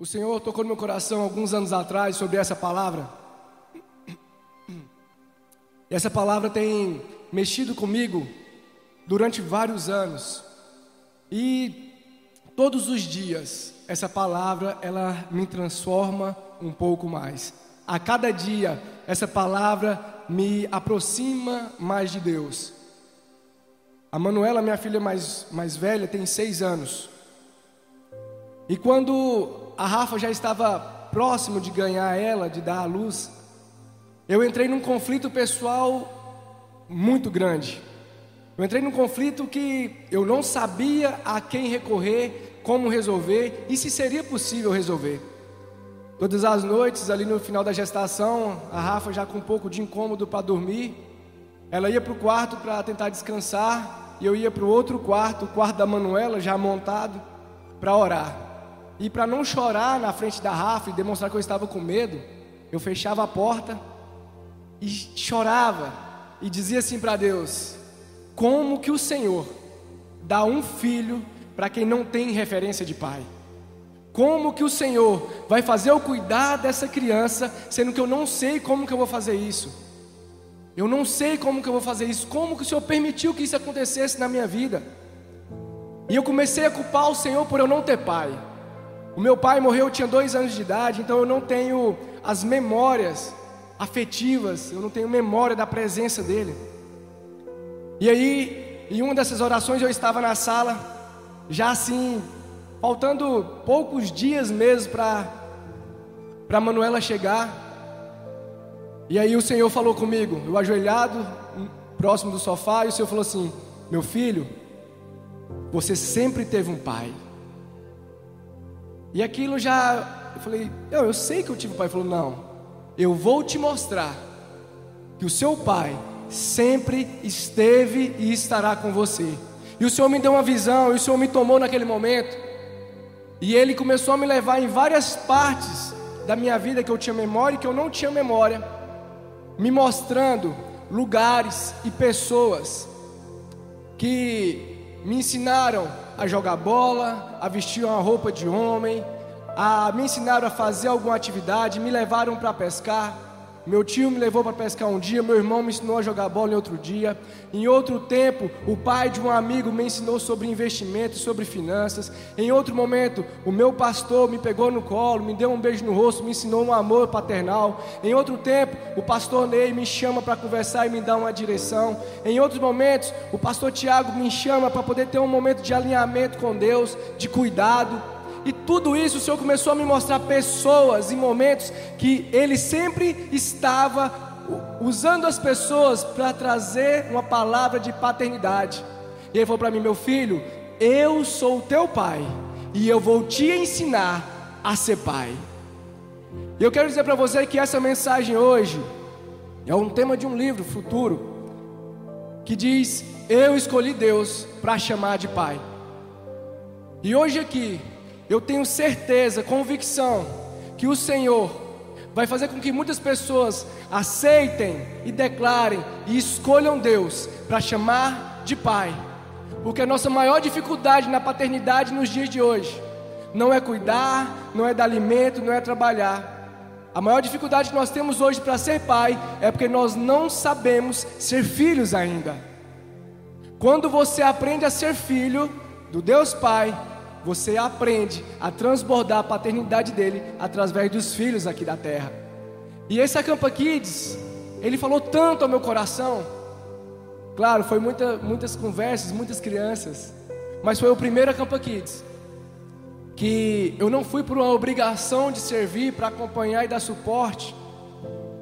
O Senhor tocou no meu coração alguns anos atrás sobre essa palavra. E essa palavra tem mexido comigo durante vários anos. E todos os dias essa palavra ela me transforma um pouco mais. A cada dia essa palavra me aproxima mais de Deus. A Manuela, minha filha mais, mais velha, tem seis anos. E quando a Rafa já estava próximo de ganhar ela, de dar à luz, eu entrei num conflito pessoal muito grande. Eu entrei num conflito que eu não sabia a quem recorrer, como resolver e se seria possível resolver. Todas as noites, ali no final da gestação, a Rafa já com um pouco de incômodo para dormir, ela ia para o quarto para tentar descansar, e eu ia para o outro quarto, o quarto da Manuela, já montado, para orar. E para não chorar na frente da Rafa e demonstrar que eu estava com medo, eu fechava a porta e chorava e dizia assim para Deus: Como que o Senhor dá um filho para quem não tem referência de pai? Como que o Senhor vai fazer eu cuidar dessa criança, sendo que eu não sei como que eu vou fazer isso? Eu não sei como que eu vou fazer isso. Como que o Senhor permitiu que isso acontecesse na minha vida? E eu comecei a culpar o Senhor por eu não ter pai. O meu pai morreu, eu tinha dois anos de idade, então eu não tenho as memórias afetivas, eu não tenho memória da presença dele. E aí, em uma dessas orações, eu estava na sala, já assim, faltando poucos dias mesmo para Manuela chegar. E aí o Senhor falou comigo, eu ajoelhado, próximo do sofá, e o Senhor falou assim: Meu filho, você sempre teve um pai. E aquilo já, eu falei, eu, eu sei que eu tive pai. Ele falou, não, eu vou te mostrar que o seu pai sempre esteve e estará com você. E o Senhor me deu uma visão, e o Senhor me tomou naquele momento. E Ele começou a me levar em várias partes da minha vida que eu tinha memória e que eu não tinha memória, me mostrando lugares e pessoas que me ensinaram a jogar bola, a vestir uma roupa de homem, a me ensinaram a fazer alguma atividade, me levaram para pescar. Meu tio me levou para pescar um dia, meu irmão me ensinou a jogar bola em outro dia. Em outro tempo, o pai de um amigo me ensinou sobre investimentos, sobre finanças. Em outro momento, o meu pastor me pegou no colo, me deu um beijo no rosto, me ensinou um amor paternal. Em outro tempo, o pastor Ney me chama para conversar e me dá uma direção. Em outros momentos, o pastor Tiago me chama para poder ter um momento de alinhamento com Deus, de cuidado. E tudo isso o Senhor começou a me mostrar pessoas em momentos que Ele sempre estava usando as pessoas para trazer uma palavra de paternidade. E Ele falou para mim: Meu filho, eu sou o teu pai e eu vou te ensinar a ser pai. E eu quero dizer para você que essa mensagem hoje é um tema de um livro futuro que diz: Eu escolhi Deus para chamar de pai. E hoje aqui eu tenho certeza, convicção, que o Senhor vai fazer com que muitas pessoas aceitem e declarem e escolham Deus para chamar de Pai. Porque a nossa maior dificuldade na paternidade nos dias de hoje não é cuidar, não é dar alimento, não é trabalhar. A maior dificuldade que nós temos hoje para ser pai é porque nós não sabemos ser filhos ainda. Quando você aprende a ser filho do Deus Pai, você aprende a transbordar a paternidade dele através dos filhos aqui da terra. E esse Acampa Kids, ele falou tanto ao meu coração. Claro, foi muita, muitas conversas, muitas crianças, mas foi o primeiro Acampa Kids que eu não fui por uma obrigação de servir para acompanhar e dar suporte.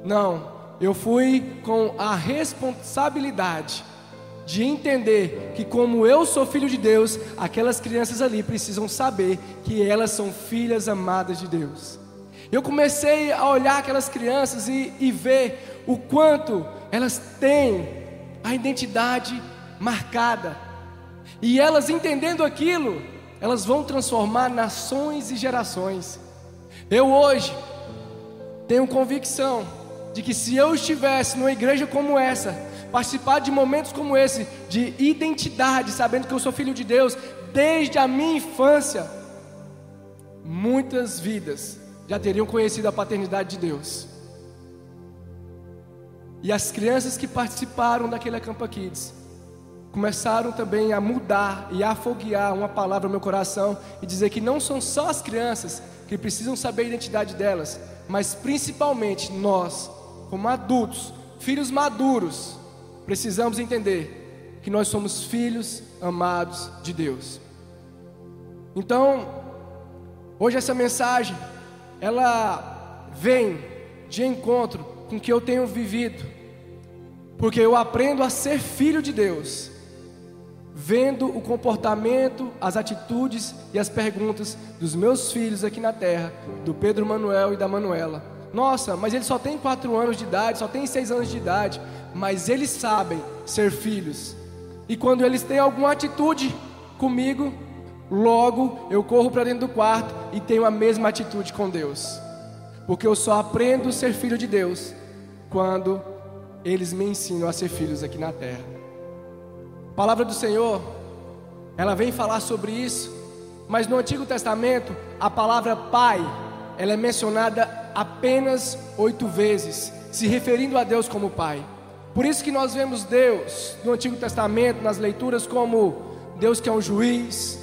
Não, eu fui com a responsabilidade de entender que, como eu sou filho de Deus, aquelas crianças ali precisam saber que elas são filhas amadas de Deus. Eu comecei a olhar aquelas crianças e, e ver o quanto elas têm a identidade marcada, e elas entendendo aquilo, elas vão transformar nações e gerações. Eu hoje tenho convicção de que se eu estivesse numa igreja como essa, participar de momentos como esse, de identidade, sabendo que eu sou filho de Deus desde a minha infância, muitas vidas já teriam conhecido a paternidade de Deus. E as crianças que participaram daquele Acampa Kids começaram também a mudar e a afoguear uma palavra no meu coração e dizer que não são só as crianças que precisam saber a identidade delas, mas principalmente nós, como adultos, filhos maduros, precisamos entender que nós somos filhos amados de Deus. Então, hoje essa mensagem, ela vem de encontro com o que eu tenho vivido, porque eu aprendo a ser filho de Deus, vendo o comportamento, as atitudes e as perguntas dos meus filhos aqui na terra, do Pedro Manuel e da Manuela. Nossa, mas ele só tem quatro anos de idade, só tem seis anos de idade, mas eles sabem ser filhos. E quando eles têm alguma atitude comigo, logo eu corro para dentro do quarto e tenho a mesma atitude com Deus. Porque eu só aprendo a ser filho de Deus quando eles me ensinam a ser filhos aqui na terra. A palavra do Senhor, ela vem falar sobre isso, mas no Antigo Testamento, a palavra pai, ela é mencionada apenas oito vezes, se referindo a Deus como pai. Por isso que nós vemos Deus no Antigo Testamento, nas leituras, como Deus que é um juiz,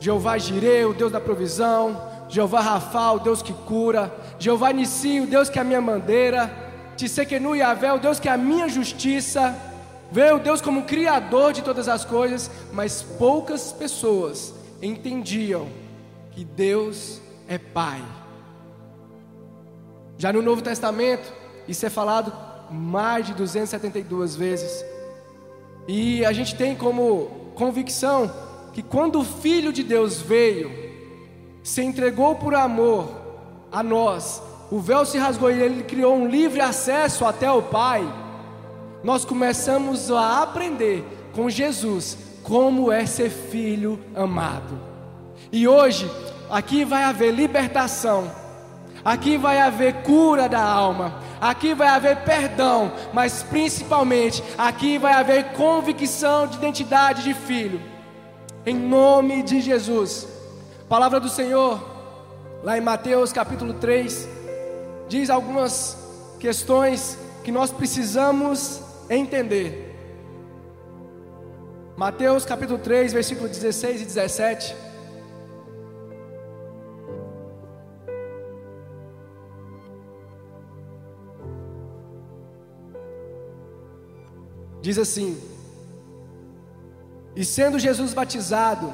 Jeová Jireh, o Deus da provisão, Jeová Rafa, o Deus que cura, Jeová Nissi, o Deus que é a minha bandeira, Tissekenu Yahvé, o Deus que é a minha justiça, vê o Deus como criador de todas as coisas, mas poucas pessoas entendiam que Deus é Pai. Já no Novo Testamento, isso é falado mais de 272 vezes. E a gente tem como convicção que quando o Filho de Deus veio, se entregou por amor a nós, o véu se rasgou e ele criou um livre acesso até o Pai. Nós começamos a aprender com Jesus como é ser filho amado. E hoje, aqui vai haver libertação, aqui vai haver cura da alma, aqui vai haver perdão, mas principalmente aqui vai haver convicção de identidade de filho. Em nome de Jesus. Palavra do Senhor, lá em Mateus capítulo 3, diz algumas questões que nós precisamos entender. Mateus capítulo 3, versículo 16 e 17. Diz assim: E sendo Jesus batizado,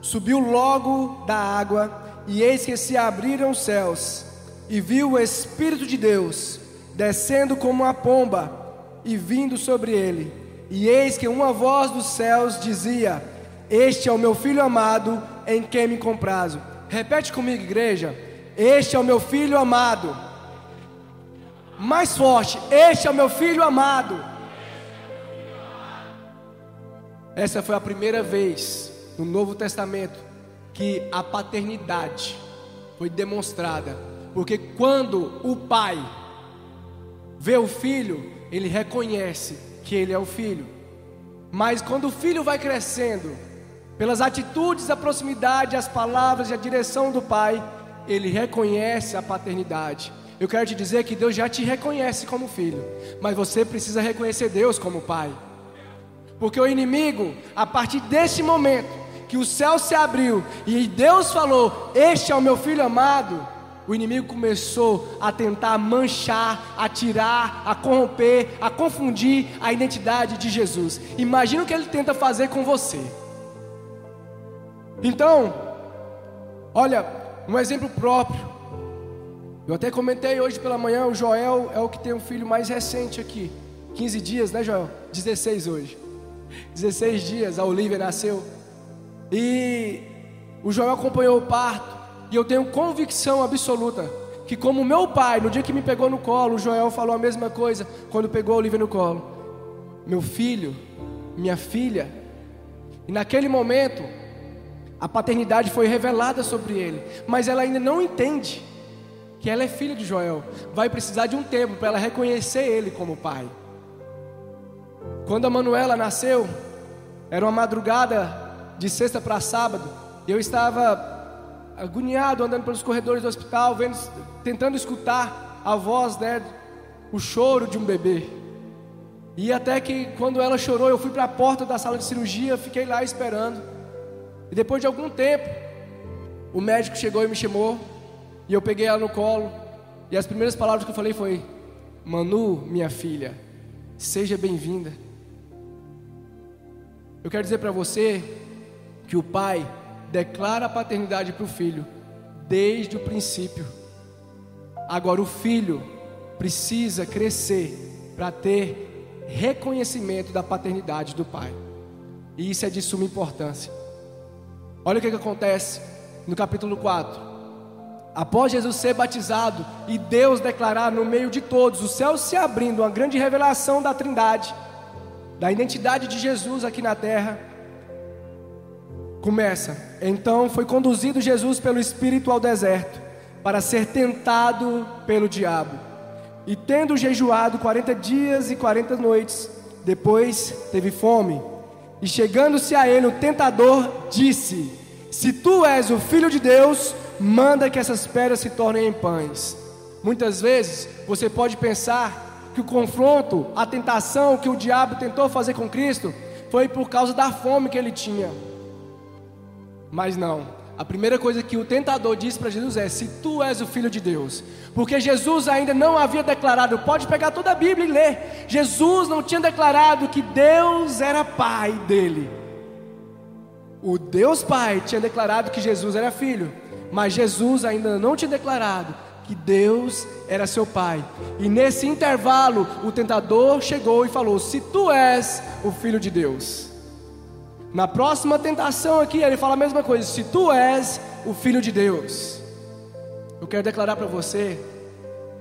subiu logo da água, e eis que se abriram os céus, e viu o Espírito de Deus descendo como uma pomba e vindo sobre ele. E eis que uma voz dos céus dizia: Este é o meu filho amado, em quem me comprazo. Repete comigo, igreja: Este é o meu filho amado. Mais forte: Este é o meu filho amado essa foi a primeira vez no Novo Testamento que a paternidade foi demonstrada. Porque quando o pai vê o filho, ele reconhece que ele é o filho. Mas quando o filho vai crescendo, pelas atitudes, a proximidade, as palavras e a direção do pai, ele reconhece a paternidade. Eu quero te dizer que Deus já te reconhece como filho, mas você precisa reconhecer Deus como pai. Porque o inimigo, a partir desse momento que o céu se abriu e Deus falou: Este é o meu filho amado. O inimigo começou a tentar manchar, a tirar, a corromper, a confundir a identidade de Jesus. Imagina o que ele tenta fazer com você. Então, olha, um exemplo próprio. Eu até comentei hoje pela manhã, o Joel é o que tem um filho mais recente aqui. 15 dias, né, Joel? 16 hoje. 16 dias, a Olivia nasceu. E o Joel acompanhou o parto. E eu tenho convicção absoluta que, como meu pai, no dia que me pegou no colo, o Joel falou a mesma coisa quando pegou a Olivia no colo: Meu filho, minha filha. E naquele momento, a paternidade foi revelada sobre ele, mas ela ainda não entende que ela é filha de Joel. Vai precisar de um tempo para ela reconhecer ele como pai. Quando a Manuela nasceu, era uma madrugada de sexta para sábado, eu estava agoniado andando pelos corredores do hospital, vendo, tentando escutar a voz, né, o choro de um bebê. E até que quando ela chorou, eu fui para a porta da sala de cirurgia, fiquei lá esperando. E depois de algum tempo, o médico chegou e me chamou, e eu peguei ela no colo, e as primeiras palavras que eu falei foi: "Manu, minha filha, seja bem-vinda". Eu quero dizer para você que o pai declara a paternidade para o filho desde o princípio. Agora o filho precisa crescer para ter reconhecimento da paternidade do pai. E isso é de suma importância. Olha o que, que acontece no capítulo 4. Após Jesus ser batizado e Deus declarar no meio de todos, o céu se abrindo, uma grande revelação da Trindade, da identidade de Jesus aqui na terra. Começa. Então foi conduzido Jesus pelo Espírito ao deserto para ser tentado pelo diabo. E tendo jejuado 40 dias e 40 noites, depois teve fome. E chegando-se a ele, o tentador disse: Se tu és o filho de Deus, manda que essas pedras se tornem em pães. Muitas vezes você pode pensar que o confronto, a tentação que o diabo tentou fazer com Cristo foi por causa da fome que ele tinha. Mas não. A primeira coisa que o tentador disse para Jesus é: Se tu és o filho de Deus, porque Jesus ainda não havia declarado, pode pegar toda a Bíblia e ler. Jesus não tinha declarado que Deus era pai dele. O Deus Pai tinha declarado que Jesus era filho, mas Jesus ainda não tinha declarado que Deus era seu pai. E nesse intervalo, o tentador chegou e falou: Se tu és o filho de Deus. Na próxima tentação aqui, ele fala a mesma coisa: Se tu és o filho de Deus. Eu quero declarar para você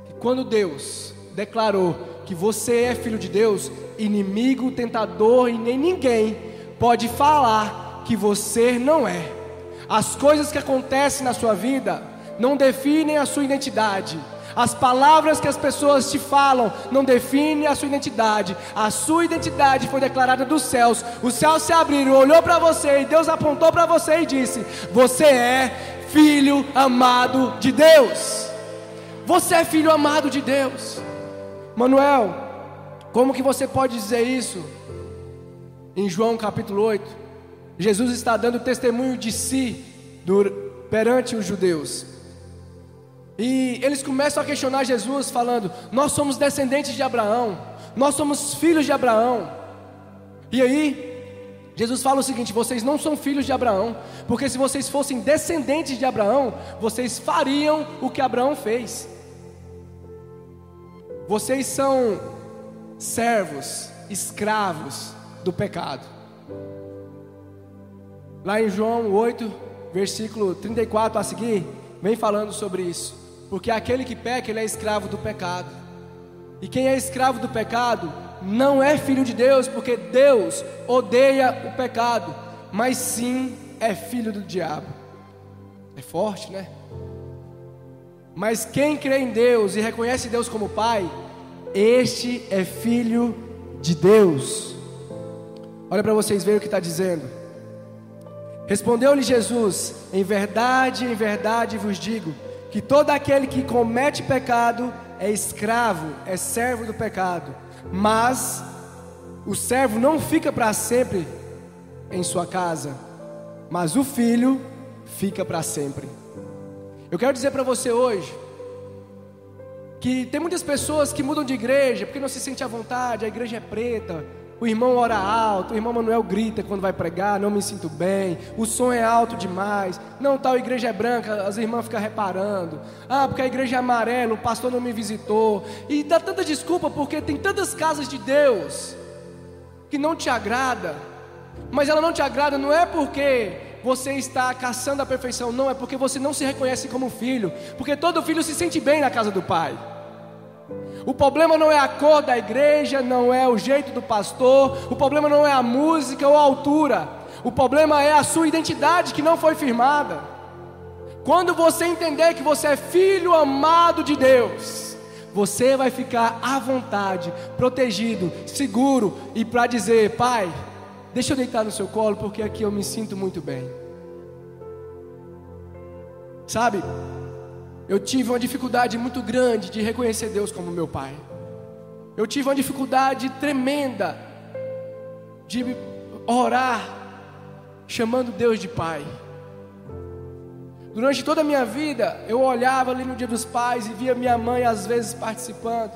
que quando Deus declarou que você é filho de Deus, inimigo, tentador e nem ninguém pode falar que você não é. As coisas que acontecem na sua vida não definem a sua identidade. As palavras que as pessoas te falam não definem a sua identidade. A sua identidade foi declarada dos céus. Os céus se abriram, olhou para você e Deus apontou para você e disse: Você é filho amado de Deus. Você é filho amado de Deus. Manuel, como que você pode dizer isso? Em João capítulo 8, Jesus está dando testemunho de si perante os judeus. E eles começam a questionar Jesus, falando: Nós somos descendentes de Abraão, nós somos filhos de Abraão. E aí, Jesus fala o seguinte: Vocês não são filhos de Abraão, porque se vocês fossem descendentes de Abraão, vocês fariam o que Abraão fez. Vocês são servos, escravos do pecado. Lá em João 8, versículo 34 a seguir, vem falando sobre isso. Porque aquele que peca, ele é escravo do pecado. E quem é escravo do pecado não é filho de Deus, porque Deus odeia o pecado, mas sim é filho do diabo. É forte, né? Mas quem crê em Deus e reconhece Deus como Pai, este é filho de Deus. Olha para vocês verem o que está dizendo. Respondeu-lhe Jesus: Em verdade, em verdade vos digo que todo aquele que comete pecado é escravo, é servo do pecado. Mas o servo não fica para sempre em sua casa, mas o filho fica para sempre. Eu quero dizer para você hoje que tem muitas pessoas que mudam de igreja porque não se sente à vontade, a igreja é preta, o irmão ora alto, o irmão Manuel grita quando vai pregar, não me sinto bem, o som é alto demais, não, tal igreja é branca, as irmãs ficam reparando, ah, porque a igreja é amarela, o pastor não me visitou, e dá tanta desculpa porque tem tantas casas de Deus que não te agrada, mas ela não te agrada não é porque você está caçando a perfeição, não, é porque você não se reconhece como filho, porque todo filho se sente bem na casa do pai. O problema não é a cor da igreja, não é o jeito do pastor, o problema não é a música ou a altura. O problema é a sua identidade que não foi firmada. Quando você entender que você é filho amado de Deus, você vai ficar à vontade, protegido, seguro e para dizer: Pai, deixa eu deitar no seu colo porque aqui eu me sinto muito bem. Sabe, eu tive uma dificuldade muito grande de reconhecer Deus como meu Pai. Eu tive uma dificuldade tremenda de orar chamando Deus de Pai. Durante toda a minha vida, eu olhava ali no Dia dos Pais e via minha mãe às vezes participando.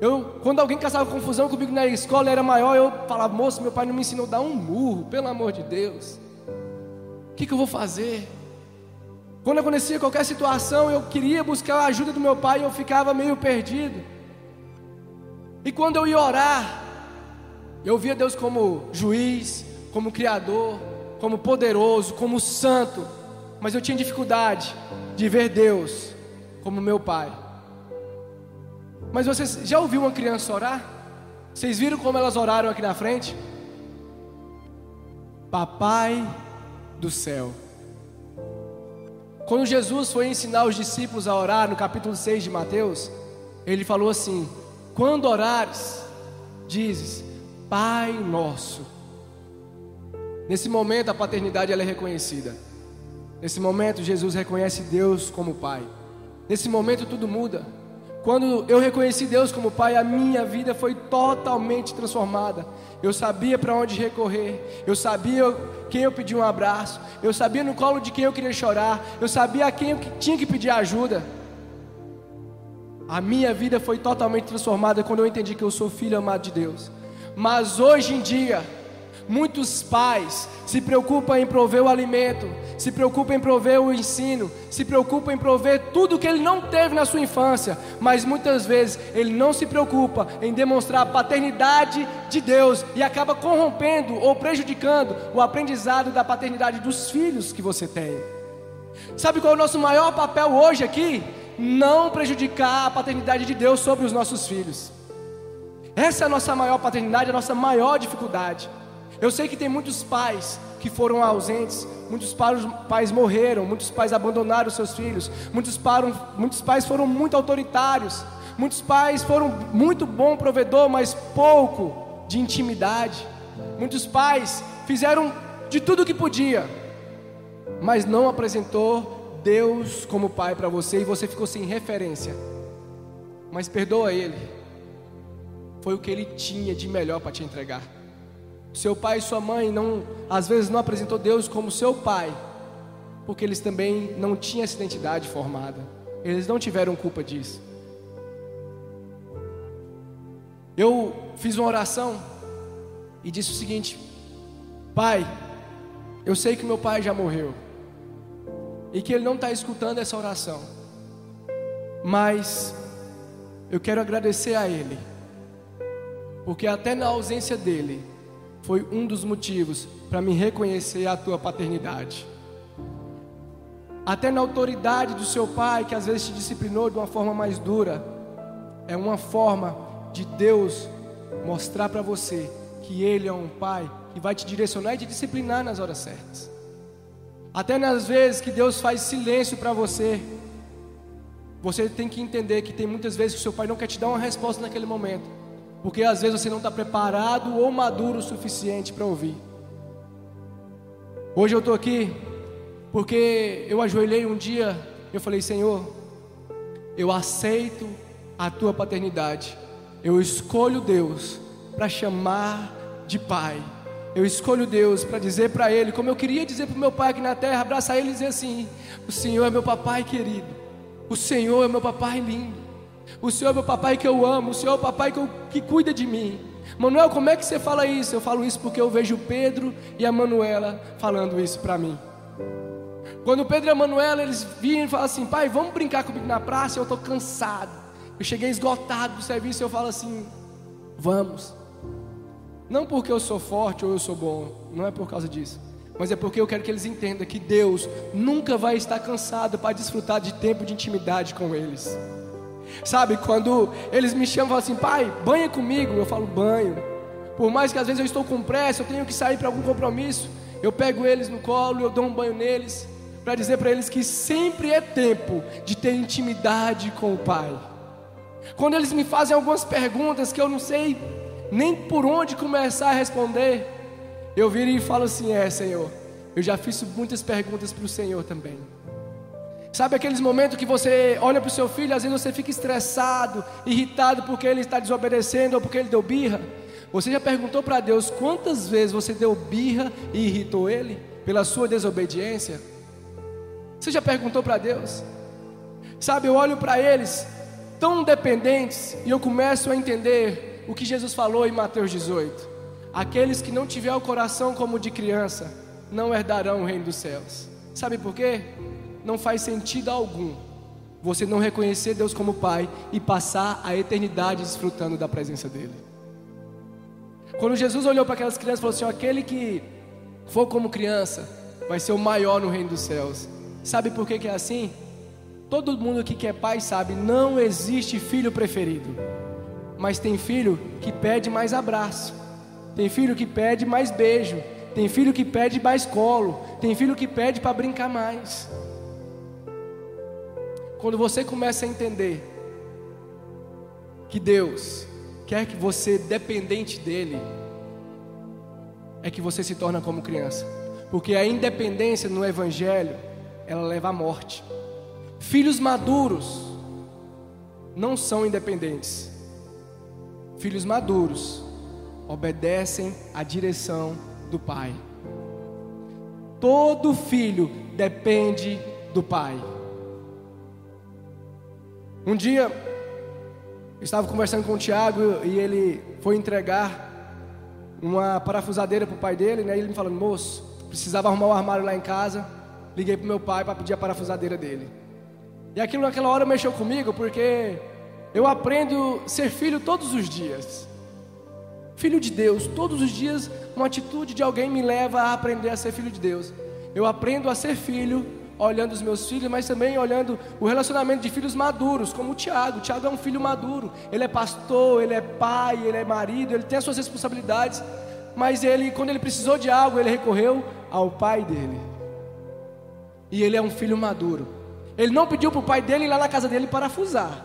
Eu, quando alguém caçava confusão comigo na escola, era maior, eu falava, moço, meu pai não me ensinou a dar um murro, pelo amor de Deus. O que, que eu vou fazer? Quando acontecia qualquer situação, eu queria buscar a ajuda do meu pai e eu ficava meio perdido. E quando eu ia orar, eu via Deus como juiz, como criador, como poderoso, como santo mas eu tinha dificuldade de ver Deus como meu pai. Mas vocês já ouviu uma criança orar? Vocês viram como elas oraram aqui na frente? Papai do céu. Quando Jesus foi ensinar os discípulos a orar no capítulo 6 de Mateus, ele falou assim: Quando orares, dizes, Pai nosso. Nesse momento a paternidade ela é reconhecida. Nesse momento, Jesus reconhece Deus como Pai. Nesse momento, tudo muda. Quando eu reconheci Deus como Pai, a minha vida foi totalmente transformada. Eu sabia para onde recorrer, eu sabia quem eu pedir um abraço, eu sabia no colo de quem eu queria chorar, eu sabia a quem eu tinha que pedir ajuda. A minha vida foi totalmente transformada quando eu entendi que eu sou filho amado de Deus. Mas hoje em dia, Muitos pais se preocupam em prover o alimento, se preocupam em prover o ensino, se preocupam em prover tudo que ele não teve na sua infância, mas muitas vezes ele não se preocupa em demonstrar a paternidade de Deus e acaba corrompendo ou prejudicando o aprendizado da paternidade dos filhos que você tem. Sabe qual é o nosso maior papel hoje aqui? Não prejudicar a paternidade de Deus sobre os nossos filhos. Essa é a nossa maior paternidade, a nossa maior dificuldade. Eu sei que tem muitos pais que foram ausentes, muitos pais morreram, muitos pais abandonaram seus filhos, muitos, param, muitos pais foram muito autoritários, muitos pais foram muito bom provedor, mas pouco de intimidade. Muitos pais fizeram de tudo o que podia, mas não apresentou Deus como pai para você e você ficou sem referência. Mas perdoa ele. Foi o que ele tinha de melhor para te entregar. Seu pai e sua mãe não, às vezes não apresentou Deus como seu pai, porque eles também não tinham essa identidade formada. Eles não tiveram culpa disso. Eu fiz uma oração e disse o seguinte: Pai, eu sei que meu pai já morreu e que ele não está escutando essa oração, mas eu quero agradecer a ele, porque até na ausência dele, foi um dos motivos para me reconhecer a tua paternidade. Até na autoridade do seu pai, que às vezes te disciplinou de uma forma mais dura, é uma forma de Deus mostrar para você que Ele é um pai que vai te direcionar e te disciplinar nas horas certas. Até nas vezes que Deus faz silêncio para você, você tem que entender que tem muitas vezes que o seu pai não quer te dar uma resposta naquele momento porque às vezes você não está preparado ou maduro o suficiente para ouvir. Hoje eu estou aqui porque eu ajoelhei um dia eu falei: Senhor, eu aceito a tua paternidade. Eu escolho Deus para chamar de Pai. Eu escolho Deus para dizer para Ele, como eu queria dizer para o meu pai aqui na terra, abraçar Ele e dizer assim: O Senhor é meu papai querido, o Senhor é meu papai lindo. O Senhor é meu papai que eu amo, o Senhor é o papai que, eu, que cuida de mim. Manuel, como é que você fala isso? Eu falo isso porque eu vejo Pedro e a Manuela falando isso para mim. Quando Pedro e a Manuela eles vinham e falam assim: pai, vamos brincar comigo na praça, eu estou cansado. Eu cheguei esgotado do serviço, eu falo assim: vamos. Não porque eu sou forte ou eu sou bom, não é por causa disso. Mas é porque eu quero que eles entendam que Deus nunca vai estar cansado para desfrutar de tempo de intimidade com eles. Sabe, quando eles me chamam e falam assim, pai, banha comigo, eu falo banho. Por mais que às vezes eu estou com pressa, eu tenho que sair para algum compromisso, eu pego eles no colo, eu dou um banho neles, para dizer para eles que sempre é tempo de ter intimidade com o Pai. Quando eles me fazem algumas perguntas que eu não sei nem por onde começar a responder, eu viro e falo assim: É, Senhor, eu já fiz muitas perguntas para o Senhor também. Sabe aqueles momentos que você olha para o seu filho, às vezes você fica estressado, irritado porque ele está desobedecendo ou porque ele deu birra? Você já perguntou para Deus quantas vezes você deu birra e irritou ele pela sua desobediência? Você já perguntou para Deus? Sabe, eu olho para eles tão dependentes e eu começo a entender o que Jesus falou em Mateus 18: Aqueles que não tiver o coração como de criança não herdarão o reino dos céus. Sabe por quê? Não faz sentido algum você não reconhecer Deus como Pai e passar a eternidade desfrutando da presença dEle. Quando Jesus olhou para aquelas crianças e falou assim: aquele que for como criança vai ser o maior no reino dos céus. Sabe por que, que é assim? Todo mundo que é pai sabe, não existe filho preferido. Mas tem filho que pede mais abraço. Tem filho que pede mais beijo. Tem filho que pede mais colo. Tem filho que pede para brincar mais. Quando você começa a entender que Deus quer que você dependente dele, é que você se torna como criança. Porque a independência no evangelho, ela leva à morte. Filhos maduros não são independentes. Filhos maduros obedecem à direção do pai. Todo filho depende do pai. Um dia, estava conversando com o Tiago e ele foi entregar uma parafusadeira para o pai dele, né? E ele me falando, moço, precisava arrumar o um armário lá em casa. Liguei para meu pai para pedir a parafusadeira dele. E aquilo naquela hora mexeu comigo porque eu aprendo a ser filho todos os dias. Filho de Deus, todos os dias uma atitude de alguém me leva a aprender a ser filho de Deus. Eu aprendo a ser filho olhando os meus filhos, mas também olhando o relacionamento de filhos maduros, como o Tiago. O Tiago é um filho maduro, ele é pastor, ele é pai, ele é marido, ele tem as suas responsabilidades, mas ele, quando ele precisou de algo, ele recorreu ao pai dele. E ele é um filho maduro. Ele não pediu para o pai dele ir lá na casa dele parafusar,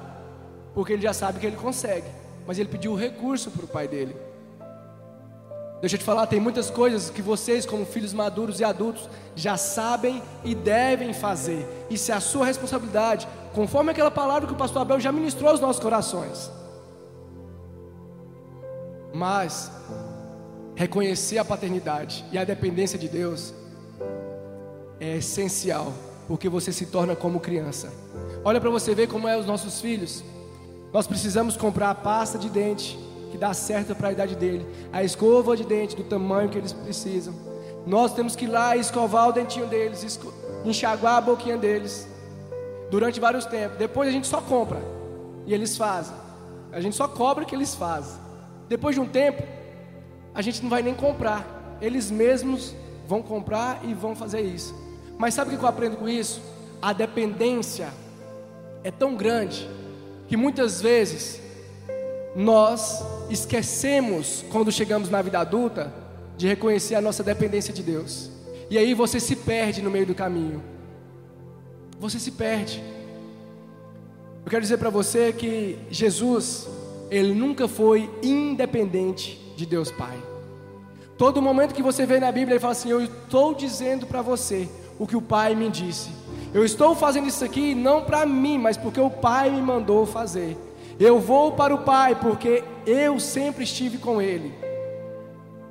porque ele já sabe que ele consegue, mas ele pediu o recurso para o pai dele. Deixa eu te falar, tem muitas coisas que vocês, como filhos maduros e adultos, já sabem e devem fazer. Isso é a sua responsabilidade, conforme aquela palavra que o pastor Abel já ministrou aos nossos corações. Mas reconhecer a paternidade e a dependência de Deus é essencial, porque você se torna como criança. Olha para você ver como é os nossos filhos. Nós precisamos comprar a pasta de dente que dá certo para a idade dele, a escova de dente do tamanho que eles precisam. Nós temos que ir lá escovar o dentinho deles, enxaguar a boquinha deles durante vários tempos. Depois a gente só compra e eles fazem. A gente só cobra que eles fazem. Depois de um tempo, a gente não vai nem comprar. Eles mesmos vão comprar e vão fazer isso. Mas sabe o que eu aprendo com isso? A dependência é tão grande que muitas vezes nós esquecemos, quando chegamos na vida adulta, de reconhecer a nossa dependência de Deus. E aí você se perde no meio do caminho. Você se perde. Eu quero dizer para você que Jesus, ele nunca foi independente de Deus Pai. Todo momento que você vê na Bíblia, ele fala assim: Eu estou dizendo para você o que o Pai me disse. Eu estou fazendo isso aqui não para mim, mas porque o Pai me mandou fazer. Eu vou para o Pai porque eu sempre estive com Ele.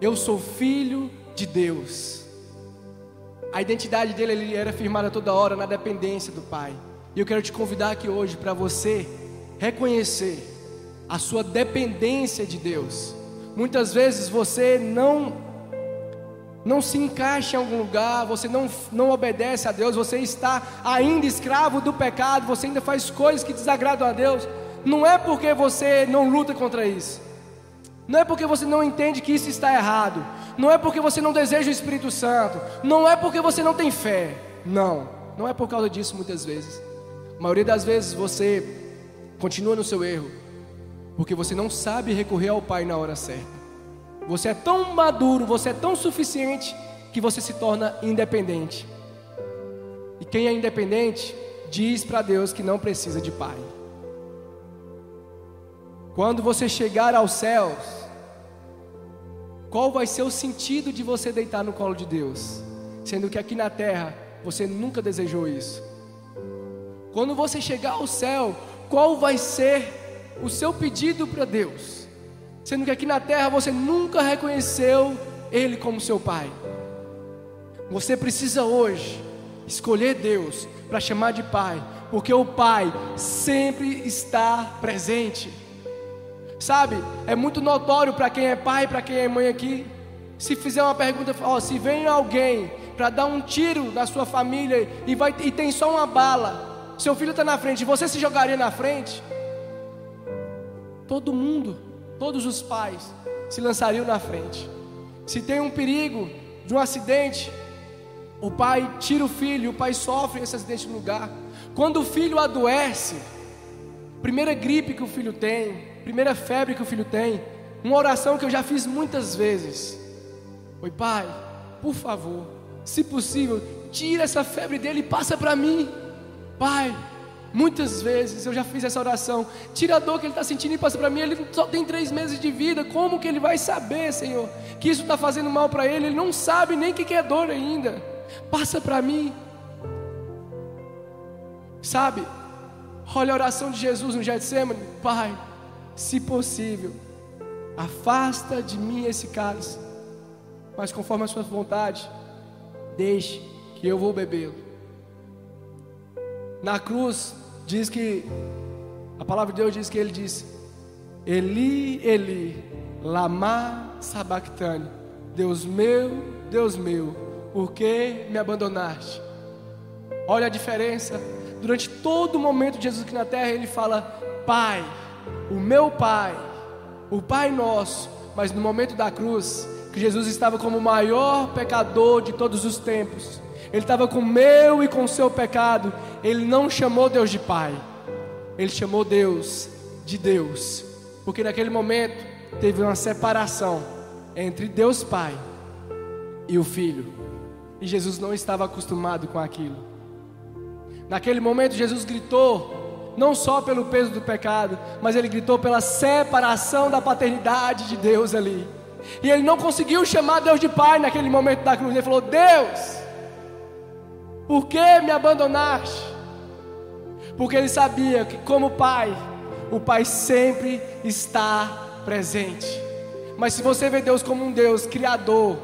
Eu sou filho de Deus. A identidade dele ele era firmada toda hora na dependência do Pai. E eu quero te convidar aqui hoje para você reconhecer a sua dependência de Deus. Muitas vezes você não não se encaixa em algum lugar, você não, não obedece a Deus, você está ainda escravo do pecado, você ainda faz coisas que desagradam a Deus não é porque você não luta contra isso, não é porque você não entende que isso está errado, não é porque você não deseja o Espírito Santo, não é porque você não tem fé, não, não é por causa disso muitas vezes. A maioria das vezes você continua no seu erro, porque você não sabe recorrer ao Pai na hora certa. Você é tão maduro, você é tão suficiente que você se torna independente. E quem é independente diz para Deus que não precisa de Pai. Quando você chegar aos céus, qual vai ser o sentido de você deitar no colo de Deus? Sendo que aqui na terra você nunca desejou isso. Quando você chegar ao céu, qual vai ser o seu pedido para Deus? Sendo que aqui na terra você nunca reconheceu Ele como seu Pai. Você precisa hoje escolher Deus para chamar de Pai, porque o Pai sempre está presente. Sabe, é muito notório para quem é pai, para quem é mãe aqui. Se fizer uma pergunta, ó, se vem alguém para dar um tiro na sua família e, vai, e tem só uma bala, seu filho está na frente, você se jogaria na frente? Todo mundo, todos os pais se lançariam na frente. Se tem um perigo de um acidente, o pai tira o filho, o pai sofre esse acidente no lugar. Quando o filho adoece, primeira gripe que o filho tem, primeira febre que o filho tem, uma oração que eu já fiz muitas vezes. Oi, pai, por favor, se possível, tira essa febre dele e passa para mim. Pai, muitas vezes eu já fiz essa oração. Tira a dor que ele está sentindo e passa para mim. Ele só tem três meses de vida. Como que ele vai saber, Senhor, que isso está fazendo mal para ele? Ele não sabe nem o que é dor ainda. Passa para mim. Sabe? Olha a oração de Jesus no Getsemane. Pai, se possível, afasta de mim esse cálice, mas conforme a sua vontade, deixe que eu vou bebê-lo. Na cruz diz que a palavra de Deus diz que ele disse: Eli, Eli, lama sabachthani. Deus meu, Deus meu, por que me abandonaste? Olha a diferença. Durante todo o momento de Jesus aqui na terra, ele fala: Pai, o meu Pai, o Pai nosso, mas no momento da cruz, que Jesus estava como o maior pecador de todos os tempos, ele estava com o meu e com o seu pecado, ele não chamou Deus de Pai, ele chamou Deus de Deus, porque naquele momento teve uma separação entre Deus Pai e o Filho, e Jesus não estava acostumado com aquilo. Naquele momento, Jesus gritou: não só pelo peso do pecado, mas ele gritou pela separação da paternidade de Deus ali. E ele não conseguiu chamar Deus de Pai naquele momento da cruz. Ele falou: Deus, por que me abandonaste? Porque ele sabia que, como Pai, o Pai sempre está presente. Mas se você vê Deus como um Deus criador,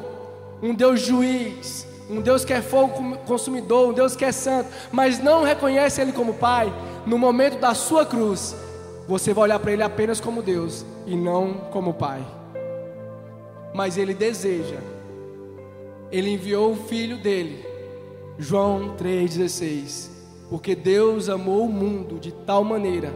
um Deus juiz, um Deus que é fogo consumidor, um Deus que é santo, mas não reconhece Ele como Pai, no momento da sua cruz, você vai olhar para Ele apenas como Deus e não como Pai. Mas Ele deseja, Ele enviou o Filho dele, João 3,16, porque Deus amou o mundo de tal maneira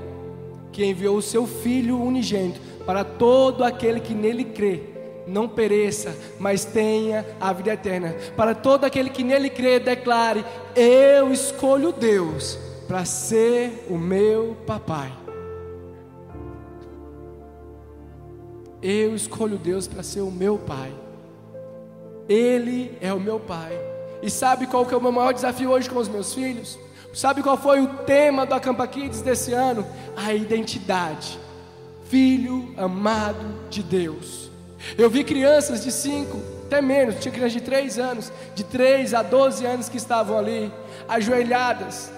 que enviou o seu Filho unigênito para todo aquele que nele crê não pereça, mas tenha a vida eterna. Para todo aquele que nele crê, declare: Eu escolho Deus para ser o meu papai. Eu escolho Deus para ser o meu pai. Ele é o meu pai. E sabe qual que é o meu maior desafio hoje com os meus filhos? Sabe qual foi o tema do Acampa Kids desse ano? A identidade. Filho amado de Deus. Eu vi crianças de 5, até menos, tinha crianças de 3 anos, de 3 a 12 anos que estavam ali, ajoelhadas,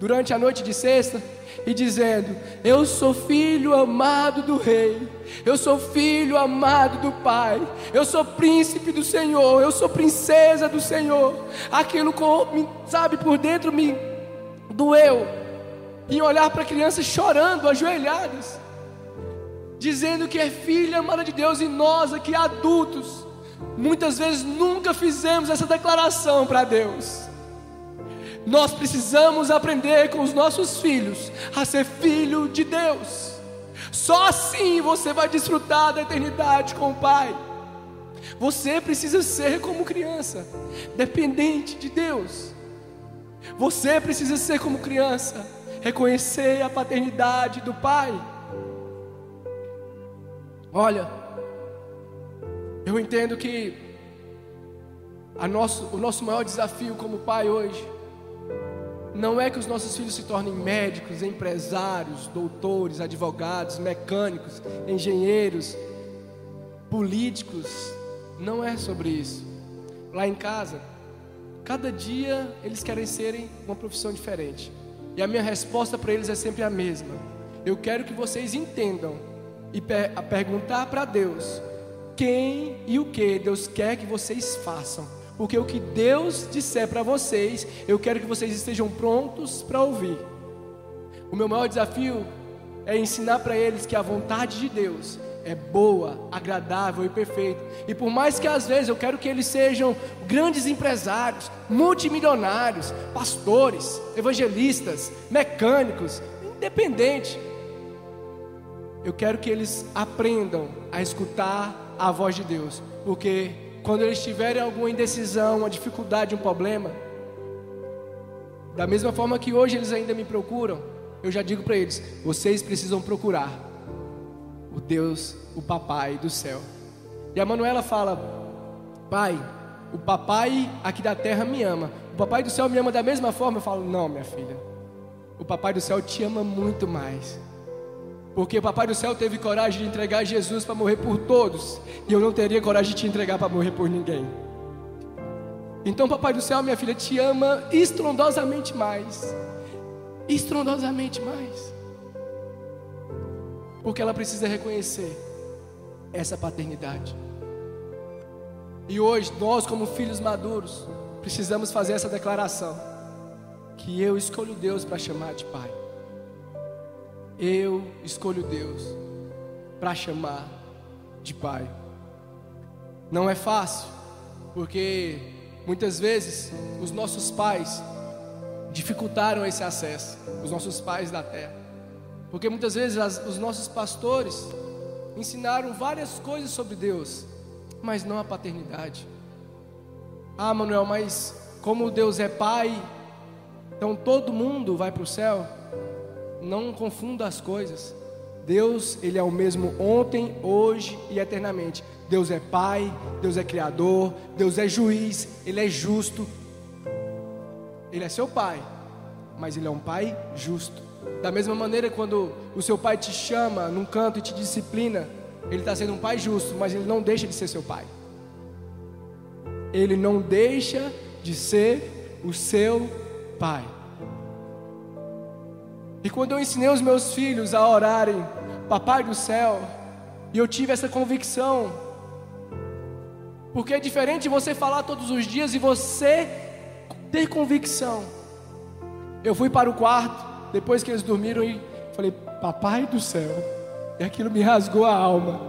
durante a noite de sexta, e dizendo: Eu sou filho amado do Rei, eu sou filho amado do Pai, eu sou príncipe do Senhor, eu sou princesa do Senhor. Aquilo, sabe, por dentro me doeu, em olhar para crianças chorando, ajoelhadas dizendo que é filha amada de Deus, e nós aqui adultos, muitas vezes nunca fizemos essa declaração para Deus. Nós precisamos aprender com os nossos filhos a ser filho de Deus. Só assim você vai desfrutar da eternidade com o Pai. Você precisa ser como criança, dependente de Deus. Você precisa ser como criança, reconhecer a paternidade do Pai. Olha, eu entendo que nosso, o nosso maior desafio como pai hoje não é que os nossos filhos se tornem médicos, empresários, doutores, advogados, mecânicos, engenheiros, políticos. Não é sobre isso. Lá em casa, cada dia eles querem serem uma profissão diferente. E a minha resposta para eles é sempre a mesma. Eu quero que vocês entendam e per perguntar para Deus quem e o que Deus quer que vocês façam. Porque o que Deus disser para vocês, eu quero que vocês estejam prontos para ouvir. O meu maior desafio é ensinar para eles que a vontade de Deus é boa, agradável e perfeita. E por mais que às vezes eu quero que eles sejam grandes empresários, multimilionários, pastores, evangelistas, mecânicos, independente, eu quero que eles aprendam a escutar a voz de Deus, porque quando eles tiverem alguma indecisão, uma dificuldade, um problema, da mesma forma que hoje eles ainda me procuram, eu já digo para eles: vocês precisam procurar o Deus, o Papai do céu. E a Manuela fala: Pai, o Papai aqui da terra me ama. O Papai do céu me ama da mesma forma. Eu falo: Não, minha filha. O Papai do céu te ama muito mais. Porque Papai do céu teve coragem de entregar Jesus para morrer por todos. E eu não teria coragem de te entregar para morrer por ninguém. Então, Papai do céu, minha filha, te ama estrondosamente mais estrondosamente mais. Porque ela precisa reconhecer essa paternidade. E hoje, nós, como filhos maduros, precisamos fazer essa declaração: que eu escolho Deus para chamar de Pai. Eu escolho Deus para chamar de Pai. Não é fácil, porque muitas vezes os nossos pais dificultaram esse acesso, os nossos pais da terra. Porque muitas vezes as, os nossos pastores ensinaram várias coisas sobre Deus, mas não a paternidade. Ah, Manuel, mas como Deus é pai, então todo mundo vai para o céu? Não confunda as coisas. Deus, ele é o mesmo ontem, hoje e eternamente. Deus é pai, Deus é criador, Deus é juiz, ele é justo, ele é seu pai, mas ele é um pai justo. Da mesma maneira, quando o seu pai te chama num canto e te disciplina, ele está sendo um pai justo, mas ele não deixa de ser seu pai. Ele não deixa de ser o seu pai. E quando eu ensinei os meus filhos a orarem, Papai do céu, e eu tive essa convicção, porque é diferente você falar todos os dias e você ter convicção. Eu fui para o quarto, depois que eles dormiram, e falei, Papai do céu, e aquilo me rasgou a alma.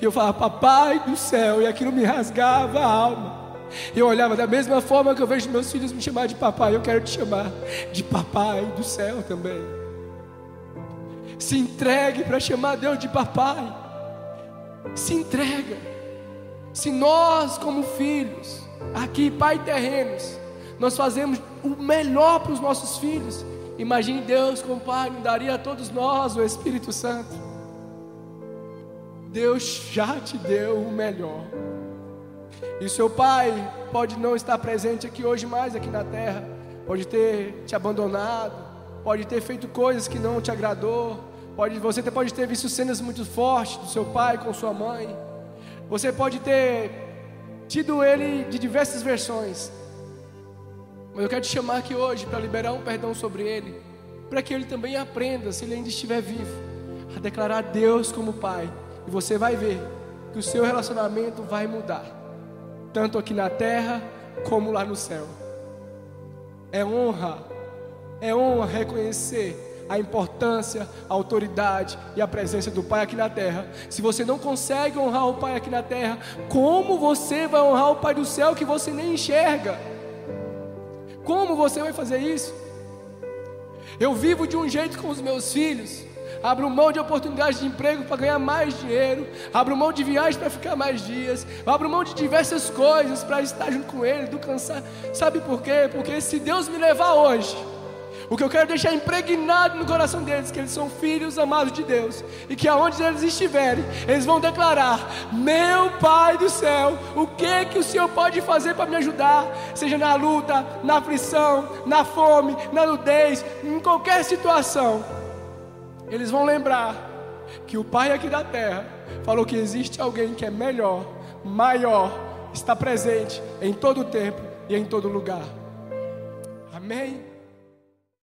E eu falava, Papai do céu, e aquilo me rasgava a alma. Eu olhava da mesma forma que eu vejo meus filhos me chamar de papai, eu quero te chamar de papai do céu também. Se entregue para chamar Deus de papai. Se entrega. Se nós, como filhos, aqui, pai terrenos, nós fazemos o melhor para os nossos filhos. Imagine Deus como Pai, daria a todos nós o Espírito Santo. Deus já te deu o melhor. E seu pai pode não estar presente aqui hoje mais aqui na terra, pode ter te abandonado, pode ter feito coisas que não te agradou, pode, você pode ter visto cenas muito fortes do seu pai com sua mãe, você pode ter tido ele de diversas versões, mas eu quero te chamar aqui hoje para liberar um perdão sobre ele, para que ele também aprenda, se ele ainda estiver vivo, a declarar Deus como Pai. E você vai ver que o seu relacionamento vai mudar, tanto aqui na terra como lá no céu. É honra, é honra reconhecer a importância, a autoridade e a presença do Pai aqui na terra. Se você não consegue honrar o Pai aqui na terra, como você vai honrar o Pai do céu que você nem enxerga? Como você vai fazer isso? Eu vivo de um jeito com os meus filhos. Abro mão de oportunidades de emprego para ganhar mais dinheiro. Abro mão de viagem para ficar mais dias. Abro mão de diversas coisas para estar junto com ele, do cansar. Sabe por quê? Porque se Deus me levar hoje, o que eu quero deixar impregnado no coração deles, que eles são filhos amados de Deus, e que aonde eles estiverem, eles vão declarar: Meu Pai do céu, o que que o Senhor pode fazer para me ajudar? Seja na luta, na aflição, na fome, na nudez, em qualquer situação, eles vão lembrar que o Pai aqui da terra falou que existe alguém que é melhor, maior, está presente em todo tempo e em todo lugar. Amém?